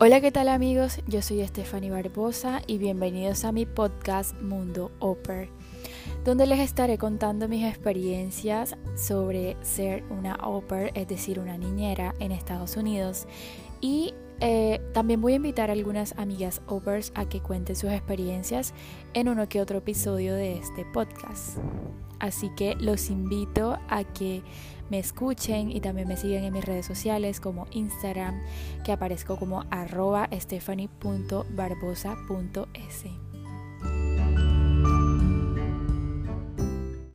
Hola, ¿qué tal amigos? Yo soy Stephanie Barbosa y bienvenidos a mi podcast Mundo Oper, donde les estaré contando mis experiencias sobre ser una oper, es decir, una niñera en Estados Unidos. Y eh, también voy a invitar a algunas amigas opers a que cuenten sus experiencias en uno que otro episodio de este podcast. Así que los invito a que me escuchen y también me sigan en mis redes sociales como Instagram, que aparezco como arroba stephanie.barbosa.s.